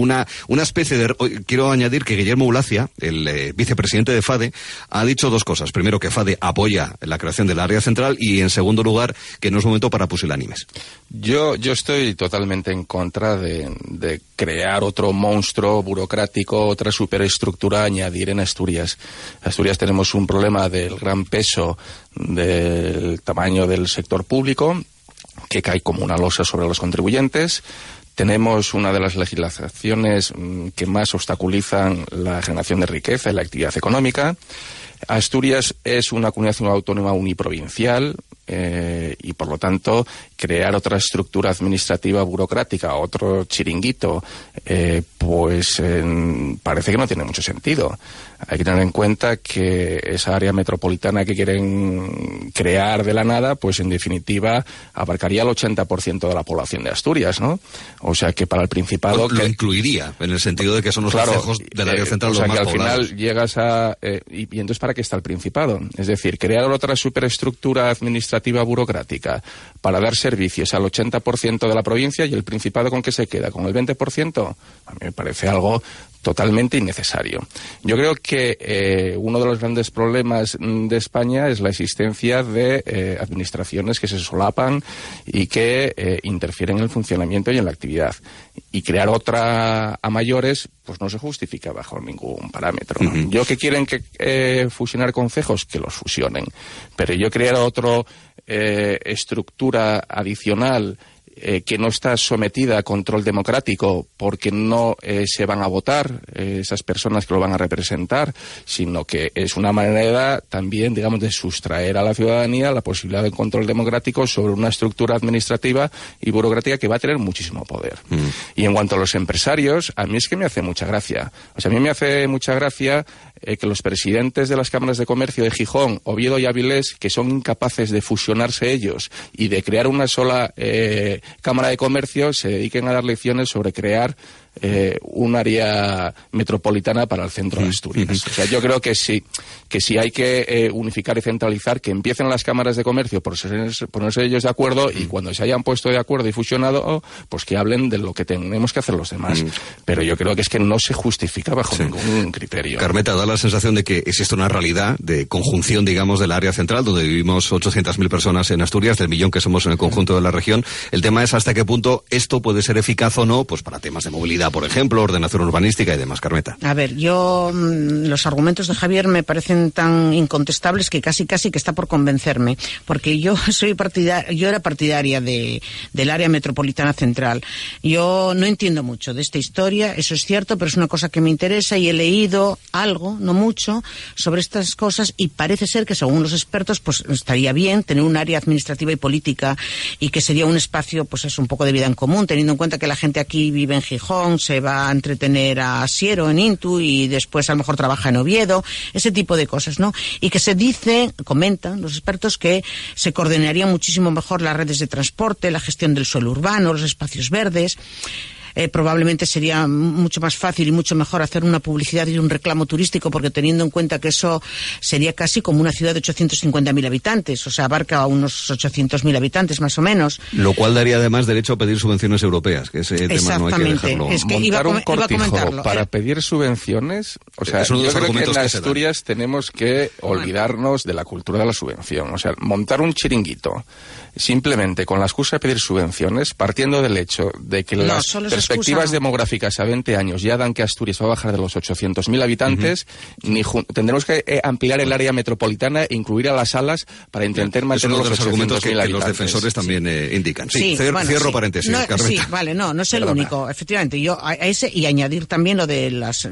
una, una especie de... Quiero añadir que Guillermo Ulacia, el eh, vicepresidente de FADE, ha dicho dos cosas. Primero, que FADE apoya la creación del área central y, en segundo lugar, que no es momento para pusilánimes. Yo, yo estoy totalmente en contra de crear otro monstruo burocrático, otra superestructura, añadir en Asturias. Asturias tenemos un problema del gran peso del tamaño del sector público, que cae como una losa sobre los contribuyentes tenemos una de las legislaciones mm, que más obstaculizan la generación de riqueza y la actividad económica. Asturias es una comunidad autónoma uniprovincial eh, y, por lo tanto, crear otra estructura administrativa burocrática, otro chiringuito, eh, pues parece que no tiene mucho sentido. Hay que tener en cuenta que esa área metropolitana que quieren crear de la nada, pues en definitiva abarcaría el 80% de la población de Asturias, ¿no? O sea que para el Principado... Lo, incluiría, en el sentido de que son los claro, del área eh, central o sea que al final llegas a... y, y entonces, ¿para qué está el Principado? Es decir, crear otra superestructura administrativa burocrática para dar servicios al 80% de la provincia y el Principado con qué se queda, con el 20%, a mí me parece algo totalmente innecesario. Yo creo que eh, uno de los grandes problemas de España es la existencia de eh, administraciones que se solapan y que eh, interfieren en el funcionamiento y en la actividad. Y crear otra a mayores, pues no se justifica bajo ningún parámetro. Yo que quieren que fusionar concejos, que los fusionen. Pero yo crear otra estructura adicional eh, que no está sometida a control democrático porque no eh, se van a votar eh, esas personas que lo van a representar, sino que es una manera también, digamos, de sustraer a la ciudadanía la posibilidad de control democrático sobre una estructura administrativa y burocrática que va a tener muchísimo poder. Mm. Y en cuanto a los empresarios, a mí es que me hace mucha gracia. O sea, a mí me hace mucha gracia eh, que los presidentes de las cámaras de comercio de Gijón, Oviedo y Avilés, que son incapaces de fusionarse ellos y de crear una sola eh, cámara de comercio, se dediquen a dar lecciones sobre crear eh, un área metropolitana para el centro de Asturias. O sea, yo creo que sí, que si hay que eh, unificar y centralizar, que empiecen las cámaras de comercio por ponerse ellos de acuerdo y cuando se hayan puesto de acuerdo y fusionado, pues que hablen de lo que tenemos que hacer los demás. Pero yo creo que es que no se justifica bajo ningún criterio. Carmeta, da la sensación de que existe una realidad de conjunción, digamos, del área central, donde vivimos 800.000 personas en Asturias, del millón que somos en el conjunto de la región. El tema es hasta qué punto esto puede ser eficaz o no, pues para temas de movilidad por ejemplo, ordenación urbanística y demás, Carmeta. A ver, yo mm, los argumentos de Javier me parecen tan incontestables que casi casi que está por convencerme, porque yo soy partidaria, yo era partidaria de, del área metropolitana central. Yo no entiendo mucho de esta historia, eso es cierto, pero es una cosa que me interesa y he leído algo, no mucho, sobre estas cosas y parece ser que según los expertos, pues estaría bien tener un área administrativa y política y que sería un espacio, pues es un poco de vida en común, teniendo en cuenta que la gente aquí vive en Gijón, se va a entretener a Siero en Intu y después a lo mejor trabaja en Oviedo, ese tipo de cosas, ¿no? Y que se dice, comentan los expertos, que se coordinaría muchísimo mejor las redes de transporte, la gestión del suelo urbano, los espacios verdes. Eh, probablemente sería mucho más fácil y mucho mejor hacer una publicidad y un reclamo turístico, porque teniendo en cuenta que eso sería casi como una ciudad de 850.000 habitantes, o sea, abarca a unos 800.000 habitantes más o menos. Lo cual daría además derecho a pedir subvenciones europeas, que ese tema no hay que dejarlo. Es que iba, un cortijo para pedir subvenciones, o sea, yo creo que en Asturias tenemos que olvidarnos de la cultura de la subvención, o sea, montar un chiringuito simplemente con la excusa de pedir subvenciones, partiendo del hecho de que las perspectivas demográficas a 20 años ya dan que Asturias va a bajar de los 800.000 habitantes, ni tendremos que eh, ampliar el área metropolitana e incluir a las salas para intentar mantener los, los argumentos que, los defensores también eh, indican. Sí, cierro paréntesis. sí, vale, no, no es el único, efectivamente. Yo a ese y añadir también lo de las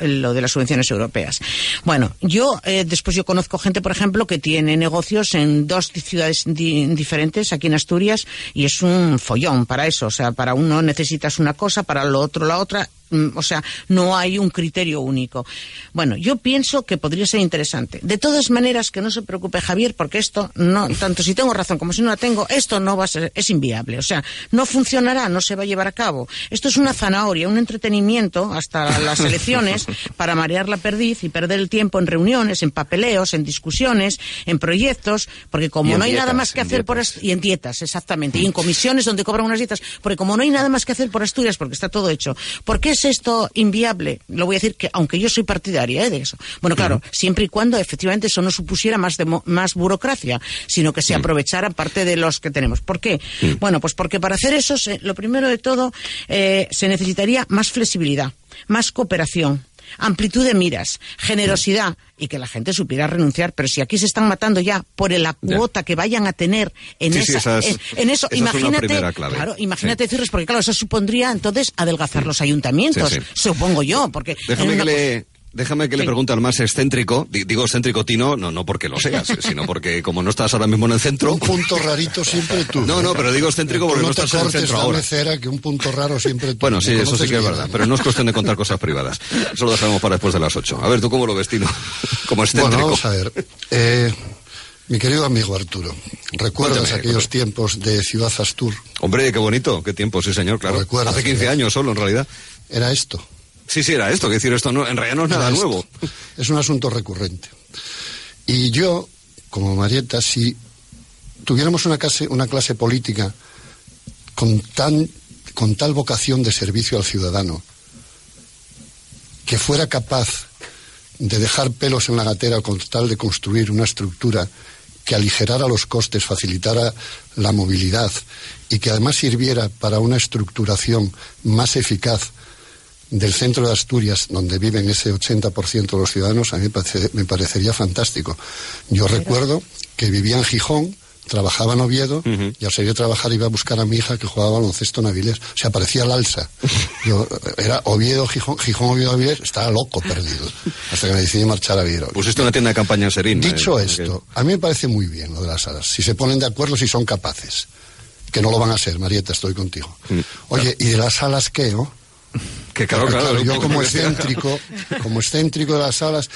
lo de las subvenciones europeas. Bueno, yo eh, después yo conozco gente, por ejemplo, que tiene negocios en dos ciudades diferentes diferentes aquí en Asturias y es un follón para eso. O sea, para uno necesitas una cosa, para lo otro la otra o sea, no hay un criterio único. Bueno, yo pienso que podría ser interesante. De todas maneras, que no se preocupe Javier, porque esto, no, tanto si tengo razón como si no la tengo, esto no va a ser, es inviable. O sea, no funcionará, no se va a llevar a cabo. Esto es una zanahoria, un entretenimiento hasta las elecciones para marear la perdiz y perder el tiempo en reuniones, en papeleos, en discusiones, en proyectos, porque como no hay nada más que hacer por y en dietas, exactamente, y en comisiones donde cobran unas dietas, porque como no hay nada más que hacer por Asturias, porque está todo hecho, porque es esto inviable? Lo voy a decir que, aunque yo soy partidaria ¿eh? de eso. Bueno, claro, siempre y cuando efectivamente eso no supusiera más, más burocracia, sino que se aprovechara parte de los que tenemos. ¿Por qué? Bueno, pues porque para hacer eso, lo primero de todo, eh, se necesitaría más flexibilidad, más cooperación amplitud de miras, generosidad y que la gente supiera renunciar. Pero si aquí se están matando ya por la cuota que vayan a tener en, esa, en, eso, imagínate, claro, imagínate decirles, porque claro, eso supondría entonces adelgazar los ayuntamientos, supongo yo, porque déjame que le Déjame que le pregunte al más excéntrico, digo excéntrico Tino, no, no porque lo seas, sino porque como no estás ahora mismo en el centro... Un punto rarito siempre tú. No, no, pero digo excéntrico porque no, estás en el centro ahora. Cera, que un punto raro siempre tú. Bueno, sí, eso sí que es verdad, pero no es cuestión de contar cosas privadas. Eso lo dejamos para después de las ocho. A ver, ¿tú cómo lo ves, Tino? Como excéntrico. Bueno, vamos a ver. Eh, mi querido amigo Arturo, ¿recuerdas aquellos tiempos de Ciudad Astur? Hombre, qué bonito, qué tiempo, sí señor, claro. Hace 15 años solo, en realidad. Era esto. Sí, sí, era esto, que decir esto no, en realidad no es nada nuevo. Es un asunto recurrente. Y yo, como Marieta, si tuviéramos una clase, una clase política con, tan, con tal vocación de servicio al ciudadano, que fuera capaz de dejar pelos en la gatera con tal de construir una estructura que aligerara los costes, facilitara la movilidad y que además sirviera para una estructuración más eficaz del centro de Asturias, donde viven ese 80% de los ciudadanos, a mí me, parecería fantástico. Yo recuerdo que vivía en Gijón, trabajaba en Oviedo y al salir de trabajar iba a buscar a mi hija que jugaba baloncesto en Avilés. O sea, parecía el alza. Yo, era Oviedo, Gijón, Gijón, Oviedo, Avilés, estaba loco, perdido. Hasta que me decidí marchar a Oviedo. Pusiste una tienda de campaña en Serín. Dicho esto, a mí me parece muy bien lo de las salas. Si se ponen de acuerdo, si son capaces. Que no lo van a ser, Marieta, estoy contigo. Mm, Oye, ¿y de las salas qué, no? Que claro, claro, yo como excéntrico, como excéntrico de las salas,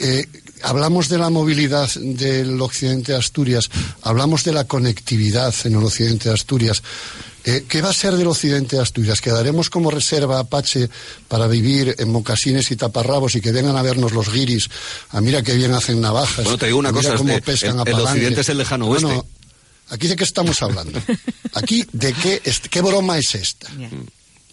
eh, hablamos de la movilidad del occidente de Asturias, hablamos de la conectividad en el occidente de Asturias. Eh, ¿Qué va a ser del occidente de Asturias? ¿Quedaremos como reserva Apache para vivir en mocasines y taparrabos y que vengan a vernos los guiris? A ah, mira qué bien hacen navajas. Bueno, te digo una cosa, cómo pescan el, el occidente es el lejano oeste. Bueno, ¿aquí de qué estamos hablando? Aquí de qué, qué broma es esta.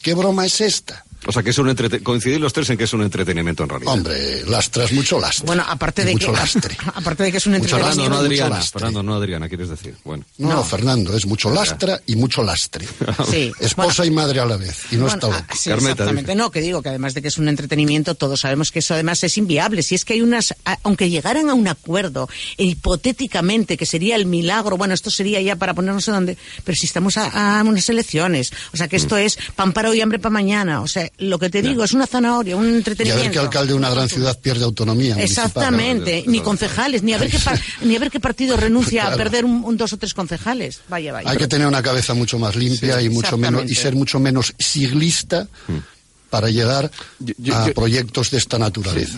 ¿Qué broma es esta? O sea, que es un coincidir los tres en que es un entretenimiento en realidad. Hombre, lastra es mucho lastre. Bueno, aparte de mucho que lastre. aparte de que es un entretenimiento. Fernando, no Adriana. Fernando, no Adriana, quieres decir. Bueno. No, Fernando, es mucho lastra y mucho lastre. Sí. Esposa y madre a la vez. Y no está loco. Ah, sí, exactamente. No, que digo que además de que es un entretenimiento, todos sabemos que eso además es inviable. Si es que hay unas, aunque llegaran a un acuerdo, e hipotéticamente, que sería el milagro, bueno, esto sería ya para ponernos a donde, pero si estamos a, unas elecciones, o sea que esto mm. es pan para hoy, hambre para mañana. O sea, lo que te digo es una zanahoria, un entretenimiento. Y a ver qué alcalde de una gran ciudad pierde autonomía. Exactamente, ni concejales, ni a ver qué, ni a ver qué partido renuncia a perder un, dos o tres concejales. Vaya, vaya. Hay que tener una cabeza mucho más limpia y mucho menos y ser mucho menos siglista. Mm para llegar a proyectos de esta naturaleza.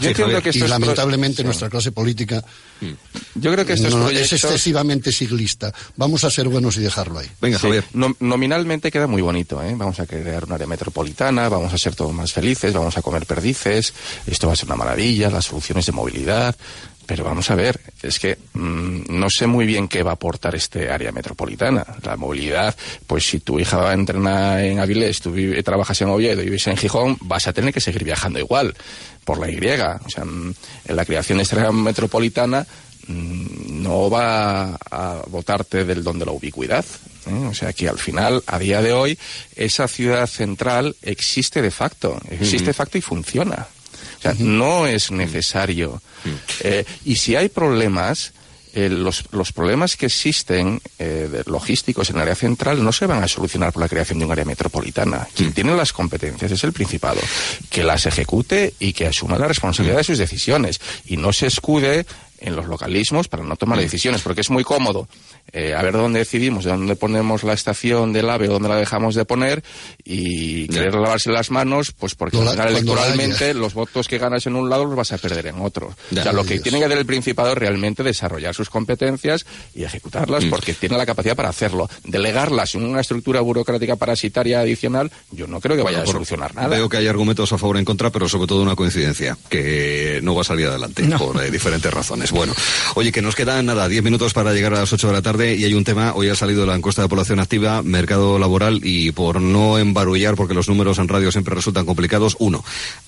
y lamentablemente nuestra clase política mm. yo creo que estos es excesivamente siglista. Vamos a ser buenos y dejarlo ahí. Venga, Javier. nominalmente queda muy bonito. ¿eh? Vamos a crear una área metropolitana, vamos a ser todos más felices, vamos a comer perdices, esto va a ser una maravilla, las soluciones de movilidad, pero vamos a ver, es que mm, no sé muy bien qué va a aportar este área metropolitana. La movilidad, pues si tu hija va a entrenar en Avilés, tú trabajas en Oviedo y vives en Gijón, vas a tener que seguir viajando igual, por la Y. O sea, mm, en la creación de esta área metropolitana mm, no va a votarte del don de la ubicuidad. ¿eh? O sea que al final, a día de hoy, esa ciudad central existe de facto, existe de facto y funciona. O sea, no es necesario. Eh, y si hay problemas, eh, los, los, problemas que existen eh, logísticos en el área central no se van a solucionar por la creación de un área metropolitana. Quien tiene las competencias es el Principado, que las ejecute y que asuma la responsabilidad de sus decisiones y no se escude en los localismos para no tomar decisiones, porque es muy cómodo eh, a ver dónde decidimos, de dónde ponemos la estación del AVE o dónde la dejamos de poner y querer lavarse las manos, pues porque electoralmente los votos que ganas en un lado los vas a perder en otro. o sea, lo que tiene que hacer el Principado es realmente desarrollar sus competencias y ejecutarlas mm. porque tiene la capacidad para hacerlo. Delegarlas en una estructura burocrática parasitaria adicional, yo no creo que vaya a solucionar nada. Veo que hay argumentos a favor y en contra, pero sobre todo una coincidencia, que no va a salir adelante por eh, diferentes razones. Bueno, oye, que nos quedan nada, 10 minutos para llegar a las 8 de la tarde y hay un tema, hoy ha salido la encuesta de población activa, mercado laboral y por no embarullar, porque los números en radio siempre resultan complicados, uno,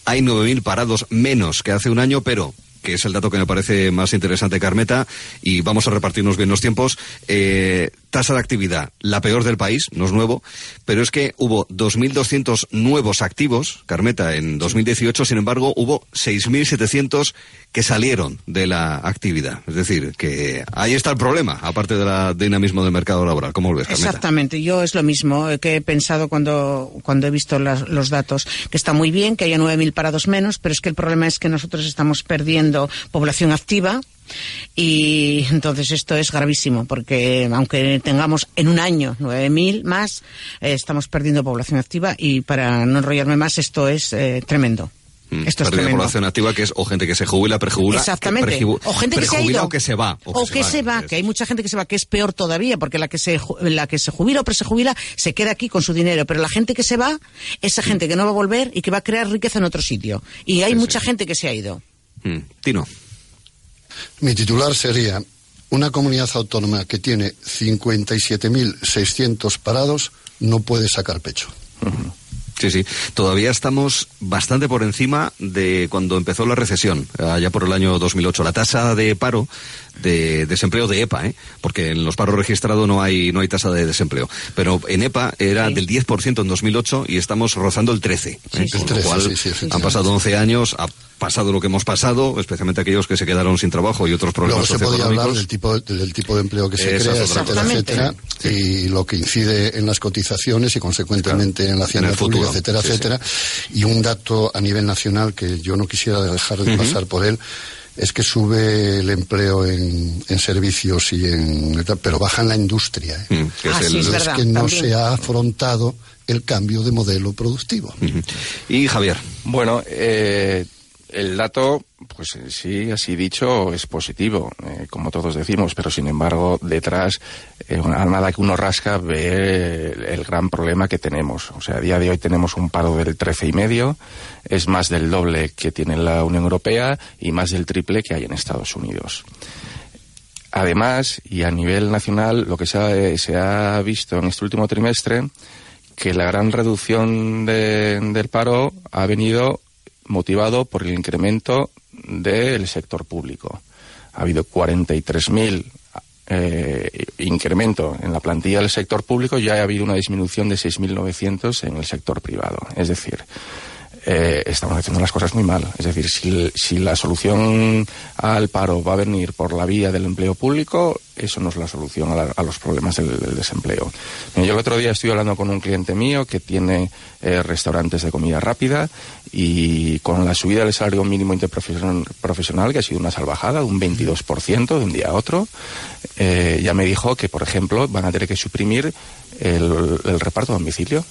hay 9.000 parados menos que hace un año, pero que es el dato que me parece más interesante, Carmeta, y vamos a repartirnos bien los tiempos. Eh, tasa de actividad, la peor del país, no es nuevo, pero es que hubo 2.200 nuevos activos, Carmeta, en 2018, sin embargo, hubo 6.700 que salieron de la actividad. Es decir, que ahí está el problema, aparte del dinamismo del mercado laboral. ¿Cómo lo ves, Carmeta? Exactamente, yo es lo mismo que he pensado cuando, cuando he visto los datos, que está muy bien que haya 9.000 parados menos, pero es que el problema es que nosotros estamos perdiendo población activa, y entonces esto es gravísimo, porque aunque tengamos en un año 9.000 más, eh, estamos perdiendo población activa y para no enrollarme más, esto es eh, tremendo. Mm, esto es tremendo. población activa que es o gente que se jubila, prejubila, Exactamente. o gente que se ha ido. o que se va. O, que, se, va, que hay mucha gente que se va, que es peor todavía, porque la que se, la que se jubila o presejubila se queda aquí con su dinero, pero la gente que se va, esa gente que no va a volver y que va a crear riqueza en otro sitio. Y hay mucha gente que se ha ido. Mm, Tino. Mi titular sería una comunidad autónoma que tiene 57.600 parados no puede sacar pecho. Sí, sí. Todavía estamos bastante por encima de cuando empezó la recesión, allá por el año 2008. La tasa de paro de desempleo de EPA, ¿eh? porque en los paros registrados no hay, no hay tasa de desempleo. Pero en EPA era del 10% en 2008 y estamos rozando el 13%. ¿eh? con lo cual han pasado 11 años, ha pasado lo que hemos pasado, especialmente aquellos que se quedaron sin trabajo y otros problemas Luego se podía hablar del tipo, del tipo de empleo que se crea, etcétera, etcétera, y lo que incide en las cotizaciones y consecuentemente en la hacienda pública, etcétera, etcétera. Y un dato a nivel nacional que yo no quisiera dejar de pasar por él es que sube el empleo en, servicios y en pero baja en la industria ¿eh? mm, que es, ah, que no se ha afrontado el cambio de modelo productivo. Y Javier. Bueno eh, el dato, pues sí, así dicho, es positivo, eh, como todos decimos, pero sin embargo, detrás, eh, a nada que uno rasca, ve el, gran problema que tenemos. O sea, a día de hoy tenemos un paro del trece y medio, es más del doble que tiene la Unión Europea y más del triple que hay en Estados Unidos. Además, y a nivel nacional, lo que se ha, se ha visto en este último trimestre, que la gran reducción del paro ha venido motivado por el incremento del sector público. Ha habido 43.000 eh, incremento en la plantilla del sector público y ha habido una disminución de 6.900 en el sector privado. Es decir, eh, estamos haciendo las cosas muy mal. Es decir, si, la solución al paro va a venir por la vía del empleo público, eso no es la solución a, los problemas del, desempleo. yo el otro día estoy hablando con un cliente mío que tiene eh, restaurantes de comida rápida y con la subida del salario mínimo interprofesional, que ha sido una salvajada, un 22% de un día a otro, eh, ya me dijo que, por ejemplo, van a tener que suprimir el, el reparto de domicilio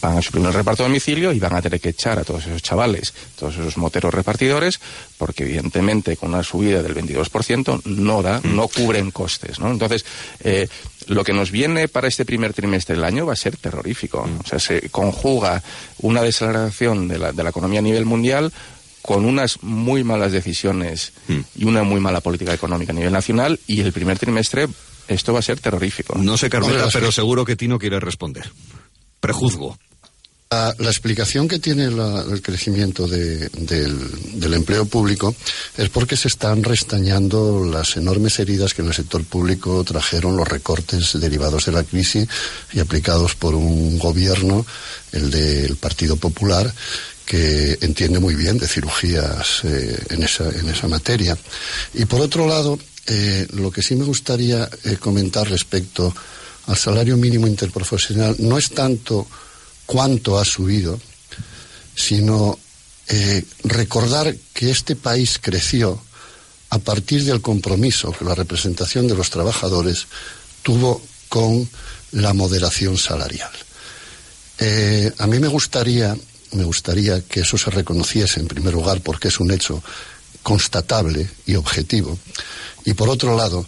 van a suprimir el reparto de domicilio y van a tener que echar a todos esos chavales, todos esos moteros repartidores, porque evidentemente con una subida del 22% no da, mm. no cubren costes, ¿no? Entonces, eh, lo que nos viene para este primer trimestre del año va a ser terrorífico. Mm. O sea, se conjuga una desaceleración de la, de la economía a nivel mundial con unas muy malas decisiones mm. y una muy mala política económica a nivel nacional y el primer trimestre esto va a ser terrorífico. No sé, Carmela, pero seguro que Tino quiere responder prejuzgo. La, explicación que tiene el crecimiento del, empleo público es porque se están restañando las enormes heridas que en el sector público trajeron los recortes derivados de la crisis y aplicados por un gobierno, el del Partido Popular, que entiende muy bien de cirugías eh, en, esa, en esa materia. Y por otro lado, eh, lo que sí me gustaría eh, comentar respecto al salario mínimo interprofesional no es tanto cuánto ha subido, sino eh, recordar que este país creció a partir del compromiso que la representación de los trabajadores tuvo con la moderación salarial. Eh, a mí me gustaría, me gustaría que eso se reconociese en primer lugar porque es un hecho constatable y objetivo. Y por otro lado,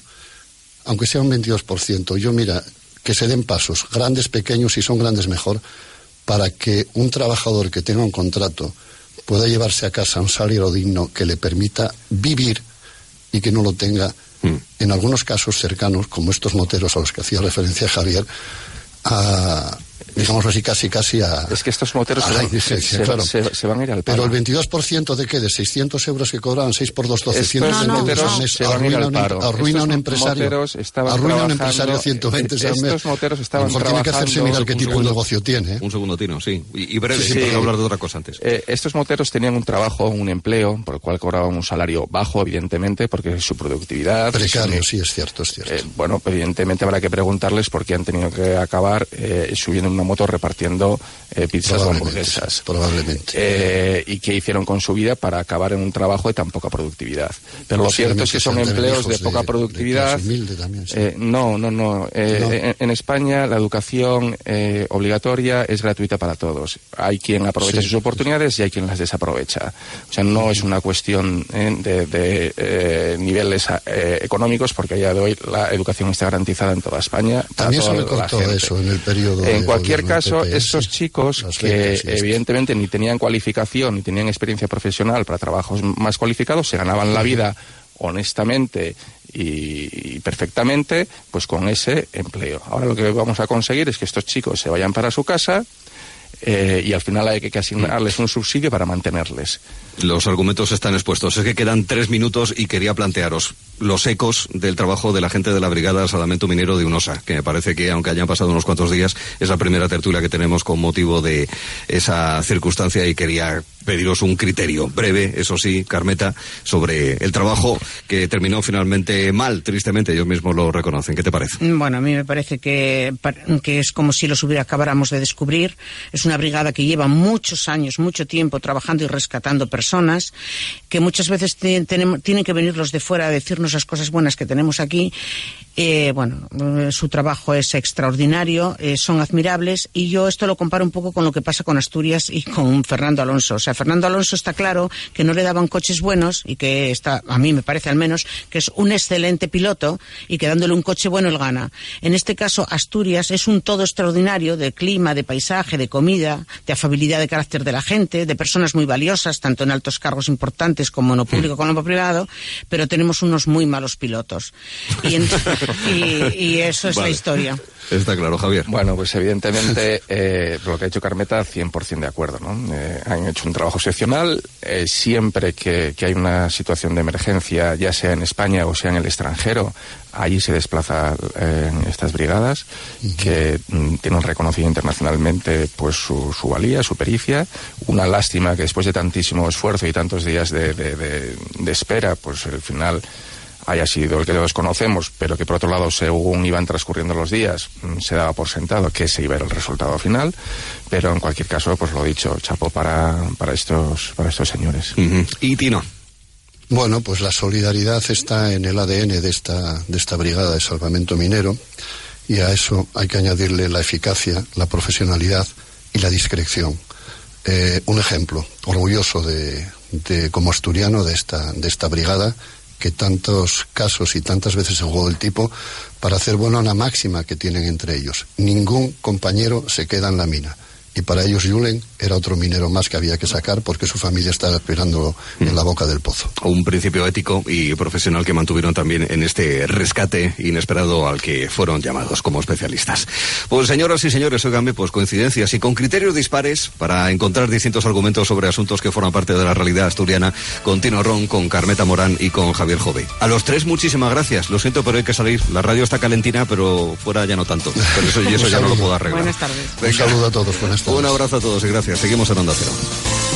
aunque sea un 22%, yo mira, que se den pasos, grandes, pequeños, si son grandes mejor, para que un trabajador que tenga un contrato pueda llevarse a casa un salario digno que le permita vivir y que no lo tenga, mm. en algunos casos cercanos, como estos moteros a los que hacía referencia Javier, a, digamos así, casi, casi a... Es que estos moteros se, claro. se, van a ir al paro. Pero el 22% de qué? De 600 euros que cobraban 6 por 2, 12, 120 euros al mes. Arruina, un, arruina un empresario. Arruina un empresario 120 euros al mes. Estos moteros estaban Mejor tiene que hacerse mirar qué tipo de negocio tiene. ¿eh? Un segundo, Tino, sí. Y, breve, sí, hablar de otra cosa antes. Eh, estos moteros tenían un trabajo, un empleo, por el cual cobraban un salario bajo, evidentemente, porque su productividad... Precario, sí, es cierto, es cierto. Eh, bueno, evidentemente habrá que preguntarles por qué han tenido que acabar subiendo una moto repartiendo eh, pizzas o hamburguesas. Probablemente. Eh, y qué hicieron con su vida para acabar en un trabajo de tan poca productividad. Pero lo cierto es que son empleos de poca productividad. Eh, no, no, no. En, España la educación obligatoria es gratuita para todos. Hay quien aprovecha sus oportunidades y hay quien las desaprovecha. O sea, no es una cuestión de, niveles económicos porque a día de hoy la educación está garantizada en toda España. También se recortó eso en el periodo. En cualquier caso, esos chicos que evidentemente ni tenían cualificación ni tenían experiencia profesional para trabajos más cualificados, se ganaban la vida honestamente y, perfectamente, pues con ese empleo. Ahora lo que vamos a conseguir es que estos chicos se vayan para su casa eh, y al final hay que asignarles un subsidio para mantenerles. Los argumentos están expuestos. Es que quedan tres minutos y quería plantearos los ecos del trabajo de la gente de la Brigada Salvamento Minero de UNOSA, que me parece que, aunque hayan pasado unos cuantos días, es la primera tertulia que tenemos con motivo de esa circunstancia y quería pediros un criterio breve, eso sí, Carmeta, sobre el trabajo que terminó finalmente mal, tristemente, ellos mismos lo reconocen. ¿Qué te parece? Bueno, a mí me parece que, que es como si los hubiera acabáramos de descubrir. Es una brigada que lleva muchos años, mucho tiempo trabajando y rescatando personas, que muchas veces tienen, tienen que venir los de fuera a decirnos las cosas buenas que tenemos aquí. Eh, bueno, eh, su trabajo es extraordinario, eh, son admirables y yo esto lo comparo un poco con lo que pasa con Asturias y con Fernando Alonso. O sea, Fernando Alonso está claro que no le daban coches buenos y que está, a mí me parece al menos, que es un excelente piloto y que dándole un coche bueno él gana. En este caso, Asturias es un todo extraordinario de clima, de paisaje, de comida, de afabilidad de carácter de la gente, de personas muy valiosas, tanto en altos cargos importantes como en lo público como en lo privado, pero tenemos unos muy malos pilotos. Y, eso es la historia. Está claro, Javier. Bueno, pues evidentemente eh, lo que ha hecho Carmeta, 100% de acuerdo. ¿no? Eh, han hecho un trabajo excepcional. Eh, siempre que, hay una situación de emergencia, ya sea en España o sea en el extranjero, allí se desplazan estas brigadas que mm, tienen reconocido internacionalmente pues su, su, valía, su pericia. Una lástima que después de tantísimo esfuerzo y tantos días de, de espera, pues al final haya sido el que todos conocemos, pero que por otro lado, según iban transcurriendo los días, mm, se daba por sentado que ese iba a ser el resultado final. Pero en cualquier caso, pues lo dicho, chapo para, para, estos, para estos señores. ¿Y Tino? Bueno, pues la solidaridad está en el ADN de esta, de esta brigada de salvamento minero y a eso hay que añadirle la eficacia, la profesionalidad y la discreción. Eh, un ejemplo orgulloso de, de, como asturiano de esta, de esta brigada que tantos casos y tantas veces se jugó el tipo para hacer bueno a la máxima que tienen entre ellos. Ningún compañero se queda en la mina y para ellos Julen era otro minero más que había que sacar porque su familia estaba esperándolo en la boca del pozo. Un principio ético y profesional que mantuvieron también en este rescate inesperado al que fueron llamados como especialistas. Pues señoras y señores, oiganme, pues coincidencias y con criterios dispares para encontrar distintos argumentos sobre asuntos que forman parte de la realidad asturiana con Tino Ron, con Carmeta Morán y con Javier Jove. A los tres muchísimas gracias. Lo siento, pero hay que salir. La radio está calentina, pero fuera ya no tanto. Pero eso, y eso ya no lo puedo arreglar. Buenas tardes. Un saludo a todos. Buenas un abrazo a todos y gracias. Seguimos en Onda Cero.